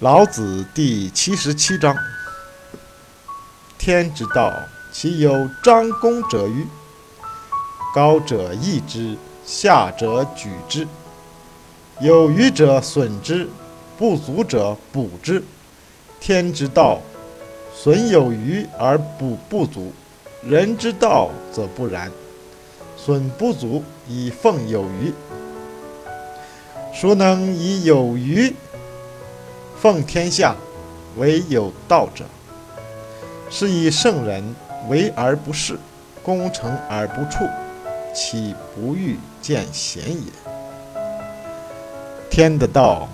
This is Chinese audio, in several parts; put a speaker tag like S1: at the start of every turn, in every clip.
S1: 老子第七十七章：天之道，其有张弓者欤？高者抑之，下者举之。有余者损之，不足者补之。天之道，损有余而补不足；人之道则不然，损不足以奉有余。孰能以有余？奉天下，为有道者，是以圣人为而不恃，功成而不处，岂不欲见贤也？天的道，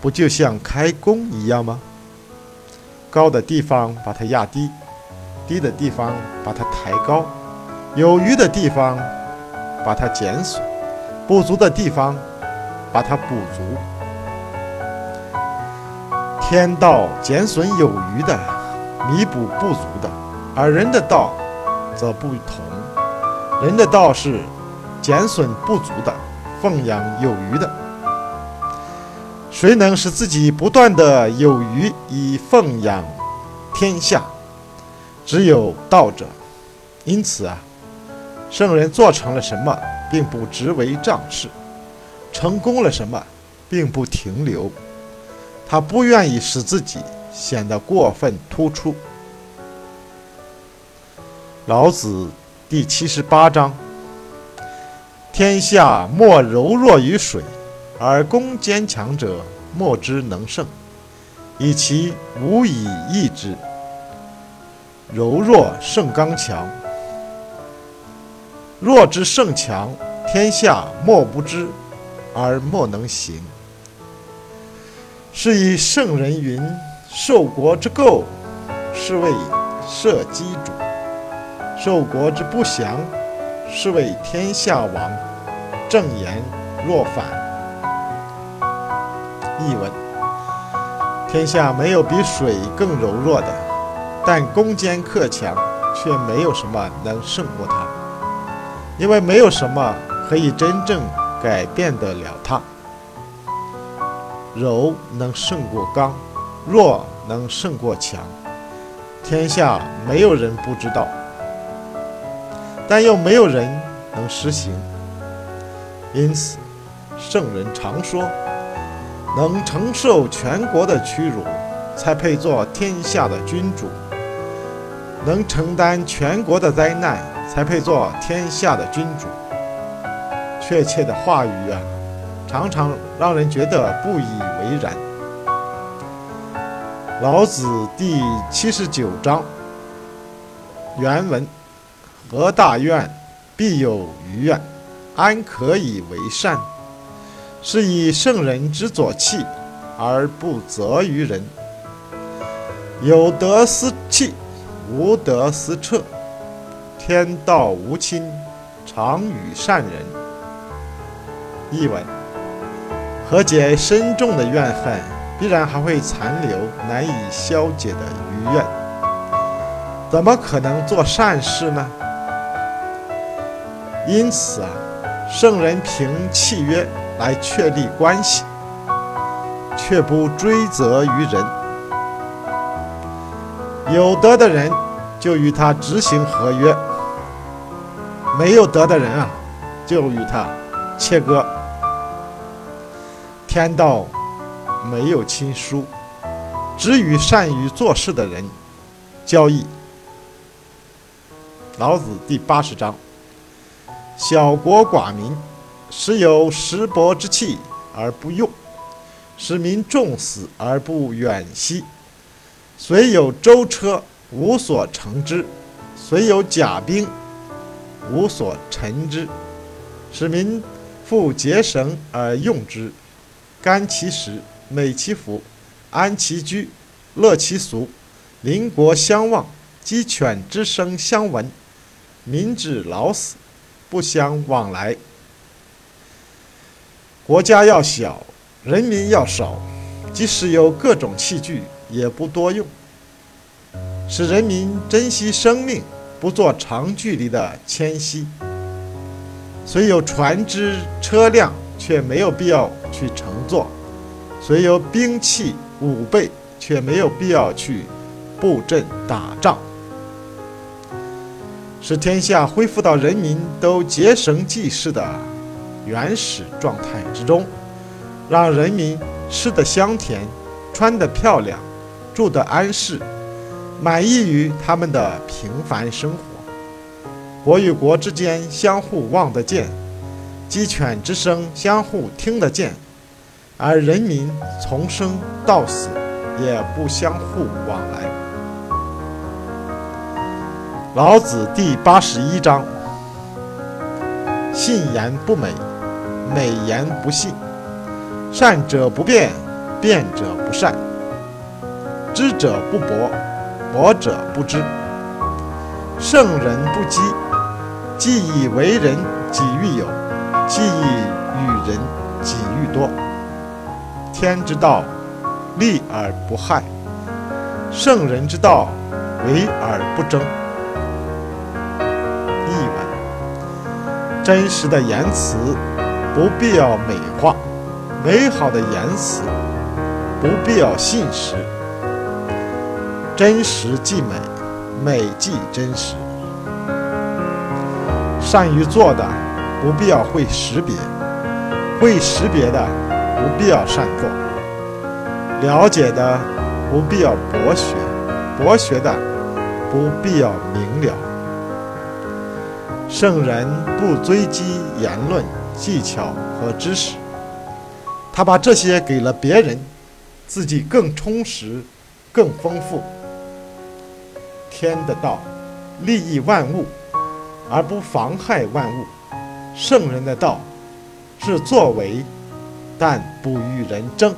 S1: 不就像开弓一样吗？高的地方把它压低，低的地方把它抬高，有余的地方把它减损，不足的地方把它补足。天道减损有余的，弥补不足的，而人的道则不同。人的道是减损不足的，奉养有余的。谁能使自己不断的有余以奉养天下？只有道者。因此啊，圣人做成了什么，并不执为仗势；成功了什么，并不停留。他不愿意使自己显得过分突出。老子第七十八章：天下莫柔弱于水，而攻坚强者莫之能胜，以其无以易之。柔弱胜刚强，弱之胜强，天下莫不知，而莫能行。是以圣人云：“受国之垢，是谓社稷主；受国之不祥，是谓天下王。”正言若反。译文：天下没有比水更柔弱的，但攻坚克强却没有什么能胜过它，因为没有什么可以真正改变得了它。柔能胜过刚，弱能胜过强。天下没有人不知道，但又没有人能实行。因此，圣人常说：“能承受全国的屈辱，才配做天下的君主；能承担全国的灾难，才配做天下的君主。”确切的话语啊！常常让人觉得不以为然。老子第七十九章原文：何大怨，必有余怨，安可以为善？是以圣人之所弃，而不责于人。有德思弃，无德思彻。天道无亲，常与善人。译文。和解深重的怨恨，必然还会残留难以消解的余怨。怎么可能做善事呢？因此啊，圣人凭契约来确立关系，却不追责于人。有德的人就与他执行合约，没有德的人啊，就与他切割。天道没有亲疏，只与善于做事的人交易。老子第八十章：小国寡民，时有石帛之器而不用，使民重死而不远徙。虽有舟车，无所乘之；虽有甲兵，无所陈之。使民复结绳而用之。甘其食，美其服，安其居，乐其俗，邻国相望，鸡犬之声相闻，民至老死，不相往来。国家要小，人民要少，即使有各种器具，也不多用，使人民珍惜生命，不做长距离的迁徙。虽有船只车辆。却没有必要去乘坐，虽有兵器武备，却没有必要去布阵打仗，使天下恢复到人民都结绳记事的原始状态之中，让人民吃得香甜，穿得漂亮，住得安适，满意于他们的平凡生活。国与国之间相互望得见，鸡犬之声相互听得见，而人民从生到死也不相互往来。老子第八十一章：信言不美，美言不信；善者不辩，辩者不善；知者不博，博者不知；圣人不积。既以为人己欲有，既以与人己欲多。天之道，利而不害；圣人之道，为而不争。译文：真实的言辞不必要美化，美好的言辞不必要信实。真实即美，美即真实。善于做的，不必要会识别；会识别的，不必要善做；了解的，不必要博学；博学的，不必要明了。圣人不追击言论、技巧和知识，他把这些给了别人，自己更充实、更丰富。天的道，利益万物。而不妨害万物。圣人的道是作为，但不与人争。